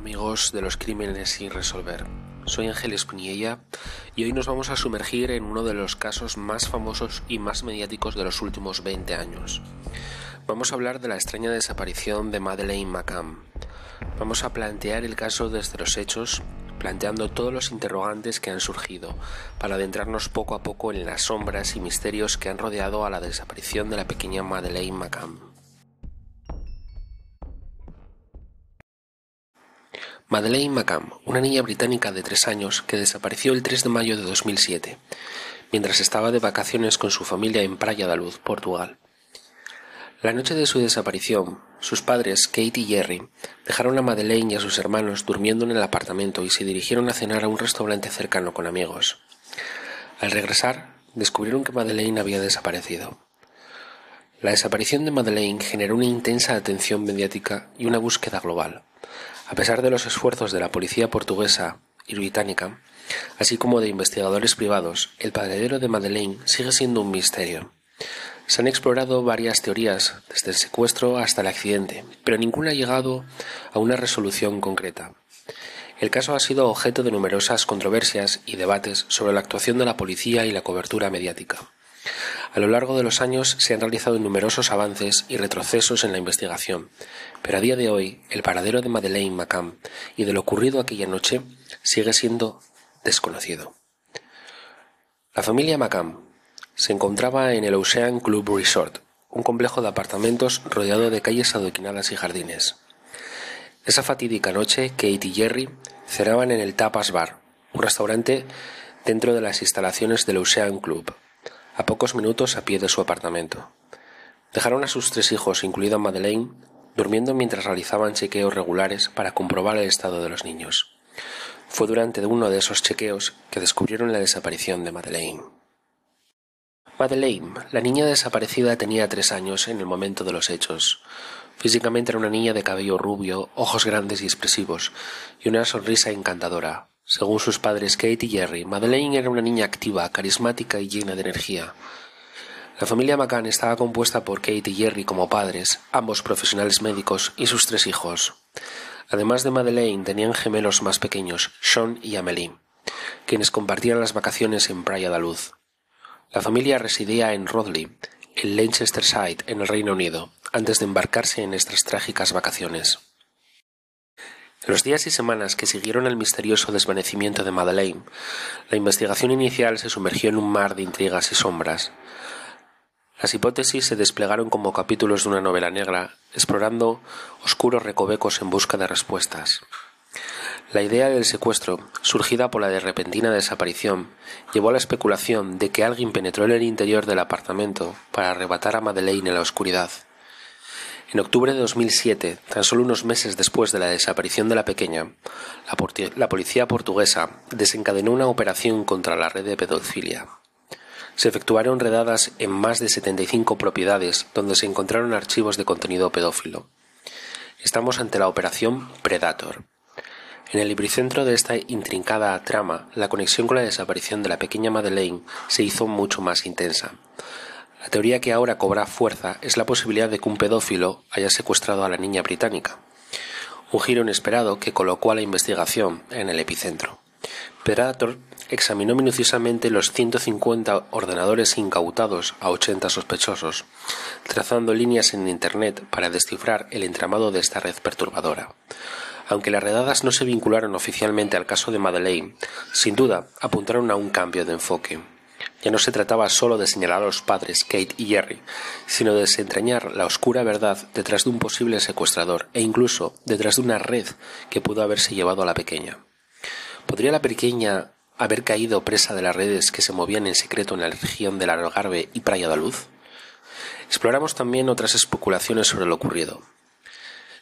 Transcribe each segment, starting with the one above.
Amigos de los crímenes sin resolver. Soy Ángel Espiniella y hoy nos vamos a sumergir en uno de los casos más famosos y más mediáticos de los últimos 20 años. Vamos a hablar de la extraña desaparición de Madeleine McCann. Vamos a plantear el caso desde los hechos, planteando todos los interrogantes que han surgido, para adentrarnos poco a poco en las sombras y misterios que han rodeado a la desaparición de la pequeña Madeleine McCann. Madeleine McCann, una niña británica de tres años que desapareció el 3 de mayo de 2007, mientras estaba de vacaciones con su familia en Praia da Luz, Portugal. La noche de su desaparición, sus padres, Kate y Jerry, dejaron a Madeleine y a sus hermanos durmiendo en el apartamento y se dirigieron a cenar a un restaurante cercano con amigos. Al regresar, descubrieron que Madeleine había desaparecido. La desaparición de Madeleine generó una intensa atención mediática y una búsqueda global. A pesar de los esfuerzos de la policía portuguesa y británica, así como de investigadores privados, el paradero de Madeleine sigue siendo un misterio. Se han explorado varias teorías, desde el secuestro hasta el accidente, pero ninguna ha llegado a una resolución concreta. El caso ha sido objeto de numerosas controversias y debates sobre la actuación de la policía y la cobertura mediática. A lo largo de los años se han realizado numerosos avances y retrocesos en la investigación, pero a día de hoy el paradero de Madeleine McCann y de lo ocurrido aquella noche sigue siendo desconocido. La familia McCann se encontraba en el Ocean Club Resort, un complejo de apartamentos rodeado de calles adoquinadas y jardines. Esa fatídica noche, Kate y Jerry cenaban en el Tapas Bar, un restaurante dentro de las instalaciones del Ocean Club, a pocos minutos a pie de su apartamento. Dejaron a sus tres hijos, incluida Madeleine, durmiendo mientras realizaban chequeos regulares para comprobar el estado de los niños. Fue durante uno de esos chequeos que descubrieron la desaparición de Madeleine. Madeleine, la niña desaparecida, tenía tres años en el momento de los hechos. Físicamente era una niña de cabello rubio, ojos grandes y expresivos, y una sonrisa encantadora, según sus padres Kate y Jerry, Madeleine era una niña activa, carismática y llena de energía. La familia McCann estaba compuesta por Kate y Jerry como padres, ambos profesionales médicos, y sus tres hijos. Además de Madeleine, tenían gemelos más pequeños, Sean y Amelie, quienes compartían las vacaciones en Praia da Luz. La familia residía en Rodley, en Leicestershire, en el Reino Unido, antes de embarcarse en estas trágicas vacaciones. Los días y semanas que siguieron el misterioso desvanecimiento de Madeleine, la investigación inicial se sumergió en un mar de intrigas y sombras. Las hipótesis se desplegaron como capítulos de una novela negra, explorando oscuros recovecos en busca de respuestas. La idea del secuestro, surgida por la de repentina desaparición, llevó a la especulación de que alguien penetró en el interior del apartamento para arrebatar a Madeleine en la oscuridad. En octubre de 2007, tan solo unos meses después de la desaparición de la pequeña, la, policía portuguesa desencadenó una operación contra la red de pedofilia. Se efectuaron redadas en más de 75 propiedades donde se encontraron archivos de contenido pedófilo. Estamos ante la operación Predator. En el epicentro de esta intrincada trama, la conexión con la desaparición de la pequeña Madeleine se hizo mucho más intensa. La teoría que ahora cobra fuerza es la posibilidad de que un pedófilo haya secuestrado a la niña británica. Un giro inesperado que colocó a la investigación en el epicentro. Predator examinó minuciosamente los 150 ordenadores incautados a 80 sospechosos, trazando líneas en Internet para descifrar el entramado de esta red perturbadora. Aunque las redadas no se vincularon oficialmente al caso de Madeleine, sin duda apuntaron a un cambio de enfoque. Ya no se trataba solo de señalar a los padres, Kate y Jerry, sino de desentrañar la oscura verdad detrás de un posible secuestrador e incluso detrás de una red que pudo haberse llevado a la pequeña. ¿Podría la pequeña haber caído presa de las redes que se movían en secreto en la región del Algarve y Praia da Luz? Exploramos también otras especulaciones sobre lo ocurrido.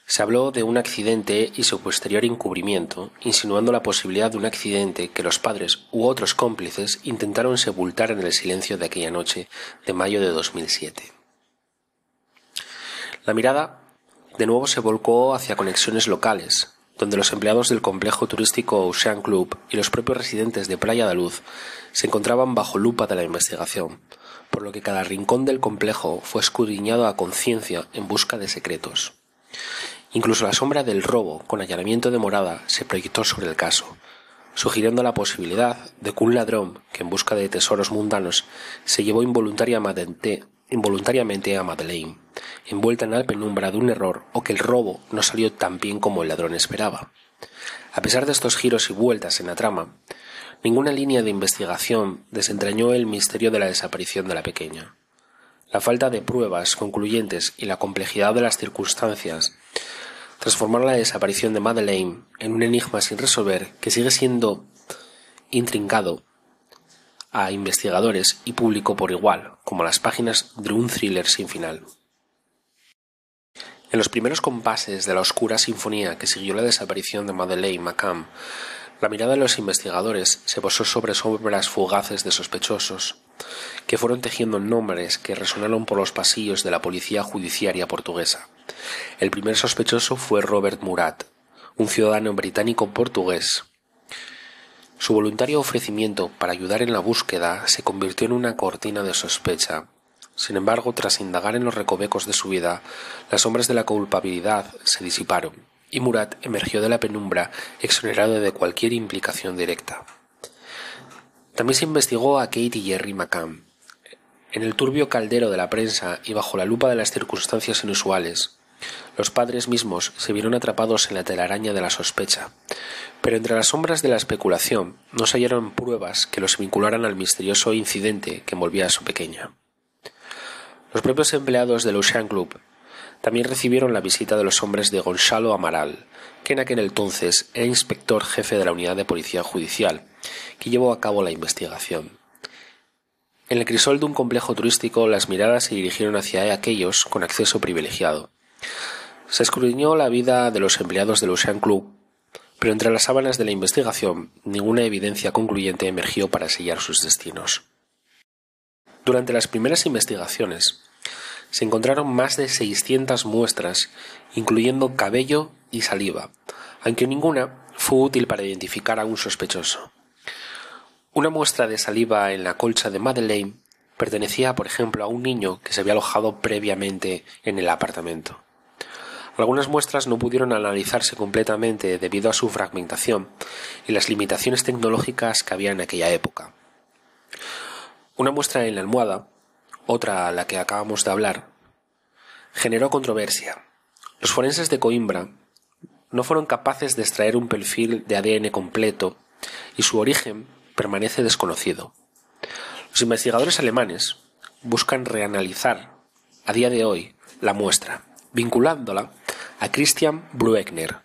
Se habló de un accidente y su posterior encubrimiento, insinuando la posibilidad de un accidente que los padres u otros cómplices intentaron sepultar en el silencio de aquella noche de mayo de 2007. La mirada de nuevo se volcó hacia conexiones locales, donde los empleados del complejo turístico Ocean Club y los propios residentes de Playa de Luz se encontraban bajo lupa de la investigación, por lo que cada rincón del complejo fue escudriñado a conciencia en busca de secretos. Incluso la sombra del robo con allanamiento de morada se proyectó sobre el caso, sugiriendo la posibilidad de que un ladrón que en busca de tesoros mundanos se llevó involuntariamente, involuntariamente a Madeleine, envuelta en la penumbra de un error o que el robo no salió tan bien como el ladrón esperaba. A pesar de estos giros y vueltas en la trama, ninguna línea de investigación desentrañó el misterio de la desaparición de la pequeña. La falta de pruebas concluyentes y la complejidad de las circunstancias transformaron la desaparición de Madeleine en un enigma sin resolver que sigue siendo intrincado a investigadores y público por igual, como las páginas de un thriller sin final. En los primeros compases de la oscura sinfonía que siguió la desaparición de Madeleine McCann, la mirada de los investigadores se posó sobre sombras fugaces de sospechosos, que fueron tejiendo nombres que resonaron por los pasillos de la policía judiciaria portuguesa. El primer sospechoso fue Robert Murat, un ciudadano británico portugués. Su voluntario ofrecimiento para ayudar en la búsqueda se convirtió en una cortina de sospecha. Sin embargo, tras indagar en los recovecos de su vida, las sombras de la culpabilidad se disiparon y Murat emergió de la penumbra exonerado de cualquier implicación directa. También se investigó a Kate y Jerry McCann. En el turbio caldero de la prensa y bajo la lupa de las circunstancias inusuales, los padres mismos se vieron atrapados en la telaraña de la sospecha, pero entre las sombras de la especulación no se hallaron pruebas que los vincularan al misterioso incidente que envolvía a su pequeña. Los propios empleados del Ocean Club también recibieron la visita de los hombres de Gonzalo Amaral, que en aquel entonces era inspector jefe de la unidad de policía judicial, que llevó a cabo la investigación. En el crisol de un complejo turístico las miradas se dirigieron hacia aquellos con acceso privilegiado. Se escudriñó la vida de los empleados del Ocean Club, pero entre las sábanas de la investigación ninguna evidencia concluyente emergió para sellar sus destinos. Durante las primeras investigaciones, se encontraron más de 600 muestras, incluyendo cabello y saliva, aunque ninguna fue útil para identificar a un sospechoso. Una muestra de saliva en la colcha de Madeleine pertenecía, por ejemplo, a un niño que se había alojado previamente en el apartamento. Algunas muestras no pudieron analizarse completamente debido a su fragmentación y las limitaciones tecnológicas que había en aquella época. Una muestra en la almohada otra a la que acabamos de hablar, generó controversia. Los forenses de Coimbra no fueron capaces de extraer un perfil de ADN completo y su origen permanece desconocido. Los investigadores alemanes buscan reanalizar a día de hoy la muestra, vinculándola a Christian Bruegner,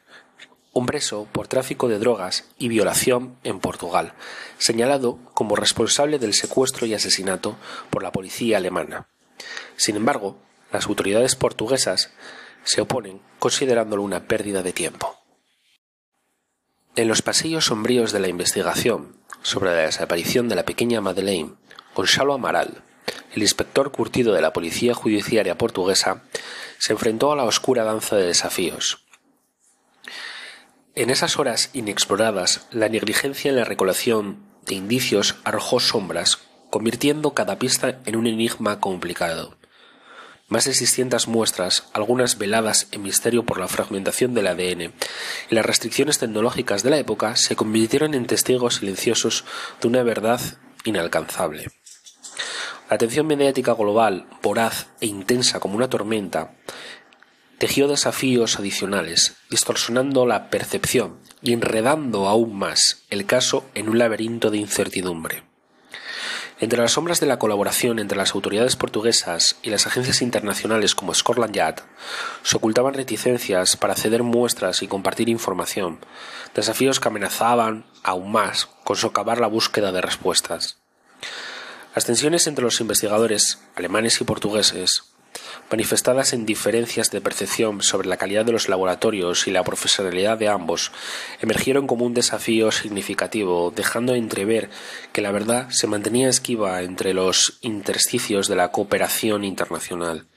un preso por tráfico de drogas y violación en Portugal, señalado como responsable del secuestro y asesinato por la policía alemana. Sin embargo, las autoridades portuguesas se oponen, considerándolo una pérdida de tiempo. En los pasillos sombríos de la investigación sobre la desaparición de la pequeña Madeleine, Gonzalo Amaral, el inspector curtido de la policía judiciaria portuguesa, se enfrentó a la oscura danza de desafíos, en esas horas inexploradas, la negligencia en la recolección de indicios arrojó sombras, convirtiendo cada pista en un enigma complicado. Más de 600 muestras, algunas veladas en misterio por la fragmentación del ADN y las restricciones tecnológicas de la época, se convirtieron en testigos silenciosos de una verdad inalcanzable. La atención mediática global, voraz e intensa como una tormenta, tejió desafíos adicionales, distorsionando la percepción y enredando aún más el caso en un laberinto de incertidumbre. Entre las sombras de la colaboración entre las autoridades portuguesas y las agencias internacionales como Scotland Yard, se ocultaban reticencias para ceder muestras y compartir información, desafíos que amenazaban aún más con socavar la búsqueda de respuestas. Las tensiones entre los investigadores alemanes y portugueses manifestadas en diferencias de percepción sobre la calidad de los laboratorios y la profesionalidad de ambos, emergieron como un desafío significativo, dejando entrever que la verdad se mantenía esquiva entre los intersticios de la cooperación internacional.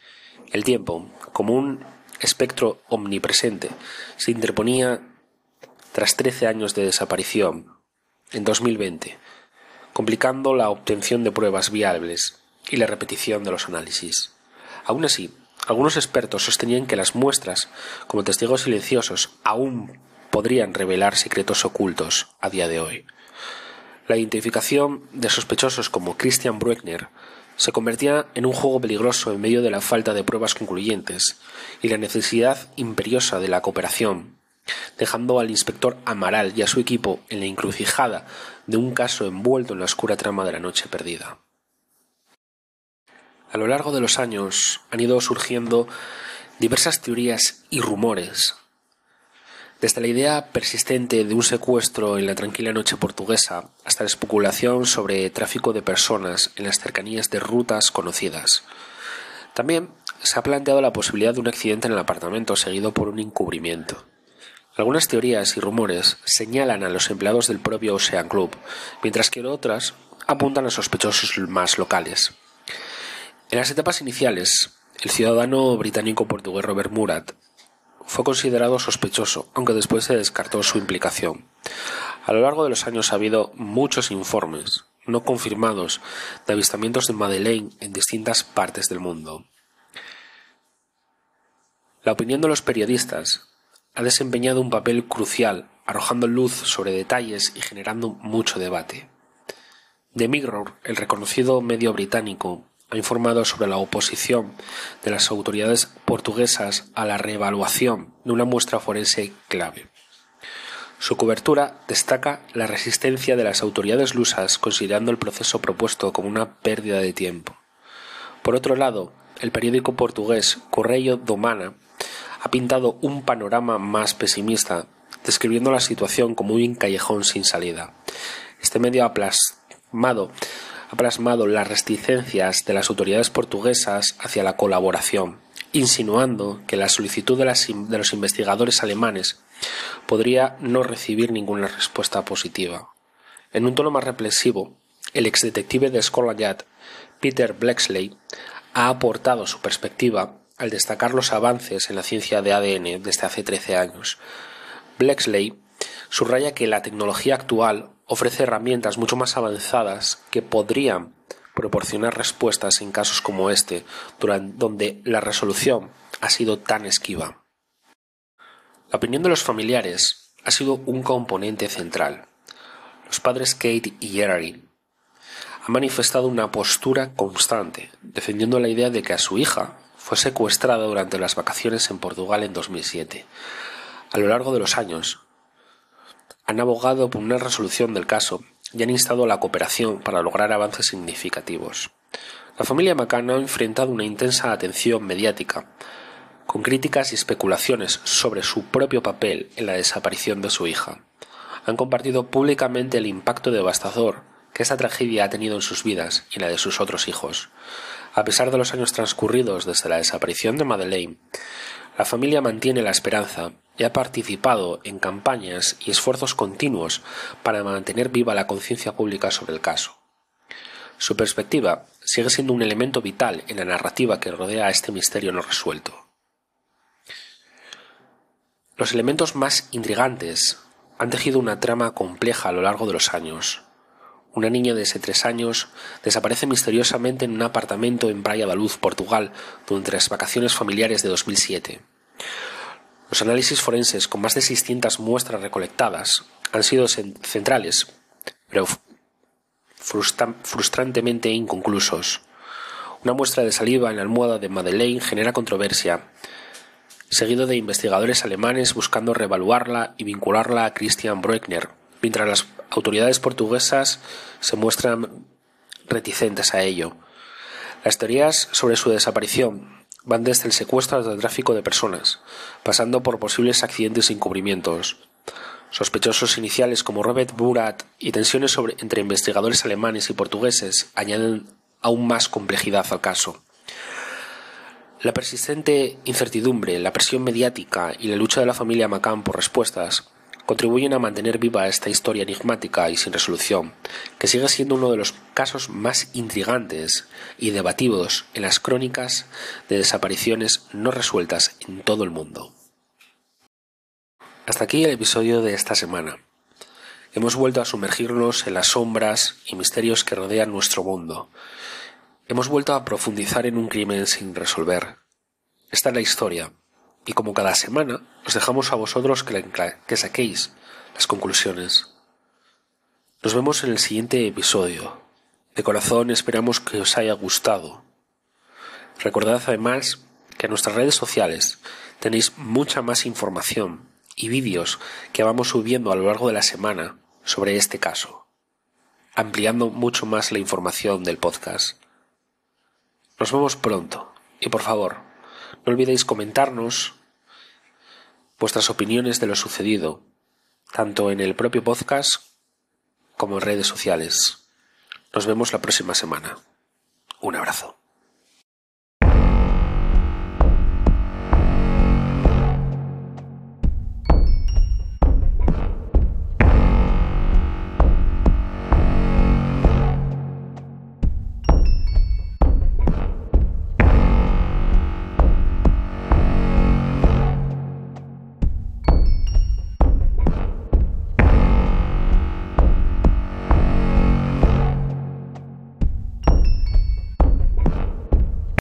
El tiempo, como un espectro omnipresente, se interponía tras trece años de desaparición, en 2020, complicando la obtención de pruebas viables y la repetición de los análisis. Aún así, Algunos expertos sostenían que las muestras, como testigos silenciosos, aún podrían revelar secretos ocultos a día de hoy. La identificación de sospechosos como Christian Bruckner se convertía en un juego peligroso en medio de la falta de pruebas concluyentes y la necesidad imperiosa de la cooperación, dejando al inspector Amaral y a su equipo en la encrucijada de un caso envuelto en la oscura trama de la noche perdida. A lo largo de los años han ido surgiendo diversas teorías y rumores desde la idea persistente de un secuestro en la tranquila noche portuguesa hasta la especulación sobre tráfico de personas en las cercanías de rutas conocidas. También se ha planteado la posibilidad de un accidente en el apartamento seguido por un encubrimiento. Algunas teorías y rumores señalan a los empleados del propio Ocean Club, mientras que otras apuntan a sospechosos más locales. En las etapas iniciales, el ciudadano británico portugués Robert Murat fue considerado sospechoso, aunque después se descartó su implicación. A lo largo de los años ha habido muchos informes, no confirmados, de avistamientos de Madeleine en distintas partes del mundo. La opinión de los periodistas ha desempeñado un papel crucial, arrojando luz sobre detalles y generando mucho debate. The Mirror, el reconocido medio británico, ha informado sobre la oposición de las autoridades portuguesas a la reevaluación de una muestra forense clave. Su cobertura destaca la resistencia de las autoridades lusas considerando el proceso propuesto como una pérdida de tiempo. Por otro lado, el periódico portugués Correio do Mana ha pintado un panorama más pesimista, describiendo la situación como un callejón sin salida. Este medio ha plasmado ha plasmado las reticencias de las autoridades portuguesas hacia la colaboración, insinuando que la solicitud de, los investigadores alemanes podría no recibir ninguna respuesta positiva. En un tono más reflexivo, el exdetective de Scotland Yard, Peter Blexley, ha aportado su perspectiva al destacar los avances en la ciencia de ADN desde hace 13 años. Blexley subraya que la tecnología actual ofrece herramientas mucho más avanzadas que podrían proporcionar respuestas en casos como este, donde la resolución ha sido tan esquiva. La opinión de los familiares ha sido un componente central. Los padres Kate y Jerry han manifestado una postura constante, defendiendo la idea de que a su hija fue secuestrada durante las vacaciones en Portugal en 2007. A lo largo de los años, han abogado por una resolución del caso y han instado a la cooperación para lograr avances significativos. La familia McCann ha enfrentado una intensa atención mediática, con críticas y especulaciones sobre su propio papel en la desaparición de su hija. Han compartido públicamente el impacto devastador que esta tragedia ha tenido en sus vidas y en la de sus otros hijos. A pesar de los años transcurridos desde la desaparición de Madeleine, la familia mantiene la esperanza y ha participado en campañas y esfuerzos continuos para mantener viva la conciencia pública sobre el caso. Su perspectiva sigue siendo un elemento vital en la narrativa que rodea a este misterio no resuelto. Los elementos más intrigantes han tejido una trama compleja a lo largo de los años. Una niña de ese tres años desaparece misteriosamente en un apartamento en Praia da Luz, Portugal, durante las vacaciones familiares de 2007. Los análisis forenses con más de 600 muestras recolectadas han sido centrales, pero frustrantemente inconclusos. Una muestra de saliva en la almohada de Madeleine genera controversia, seguido de investigadores alemanes buscando revaluarla y vincularla a Christian Bruckner, mientras las autoridades portuguesas se muestran reticentes a ello. Las teorías sobre su desaparición van desde el secuestro hasta el tráfico de personas, pasando por posibles accidentes y encubrimientos. Sospechosos iniciales como Robert Burat y tensiones entre investigadores alemanes y portugueses añaden aún más complejidad al caso. La persistente incertidumbre, la presión mediática y la lucha de la familia McCann por respuestas contribuyen a mantener viva esta historia enigmática y sin resolución, que sigue siendo uno de los casos más intrigantes y debatidos en las crónicas de desapariciones no resueltas en todo el mundo. Hasta aquí el episodio de esta semana. Hemos vuelto a sumergirnos en las sombras y misterios que rodean nuestro mundo. Hemos vuelto a profundizar en un crimen sin resolver. esta es la historia, y como cada semana, os dejamos a vosotros que, saquéis las conclusiones. Nos vemos en el siguiente episodio. De corazón esperamos que os haya gustado. Recordad además que en nuestras redes sociales tenéis mucha más información y vídeos que vamos subiendo a lo largo de la semana sobre este caso, ampliando mucho más la información del podcast. Nos vemos pronto y por favor, no olvidéis comentarnos vuestras opiniones de lo sucedido, tanto en el propio podcast como en redes sociales. Nos vemos la próxima semana. Un abrazo.